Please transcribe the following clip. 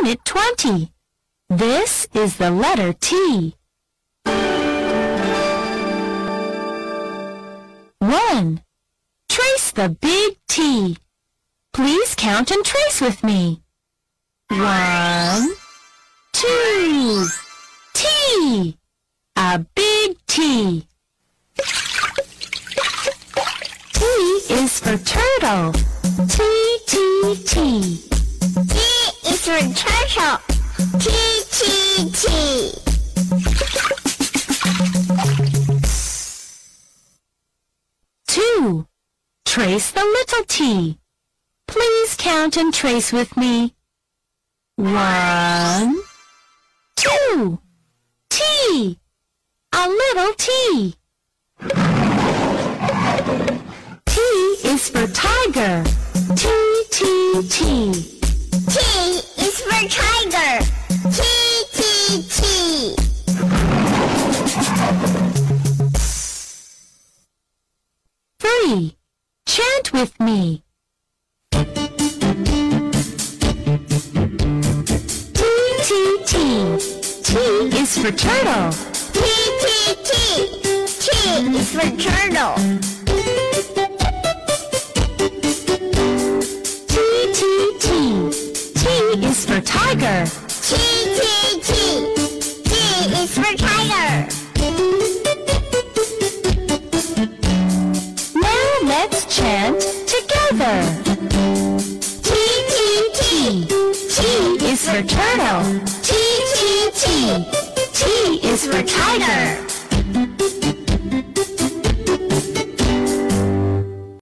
Unit 20. This is the letter T. 1. Trace the big T. Please count and trace with me. 1, 2, T. A big T. T is for turtle. T, T, T. T is. T, T, T. 2. Trace the little t. Please count and trace with me. 1, 2, T. A little. T tiger. T, T, T. 3. Chant with me. T, T, T. T is for turtle. T, T, T. T is for turtle. For tiger. T, T, T. T is for tiger. Now let's chant together. T, T, T. T is for turtle. T, T, T. T is for tiger.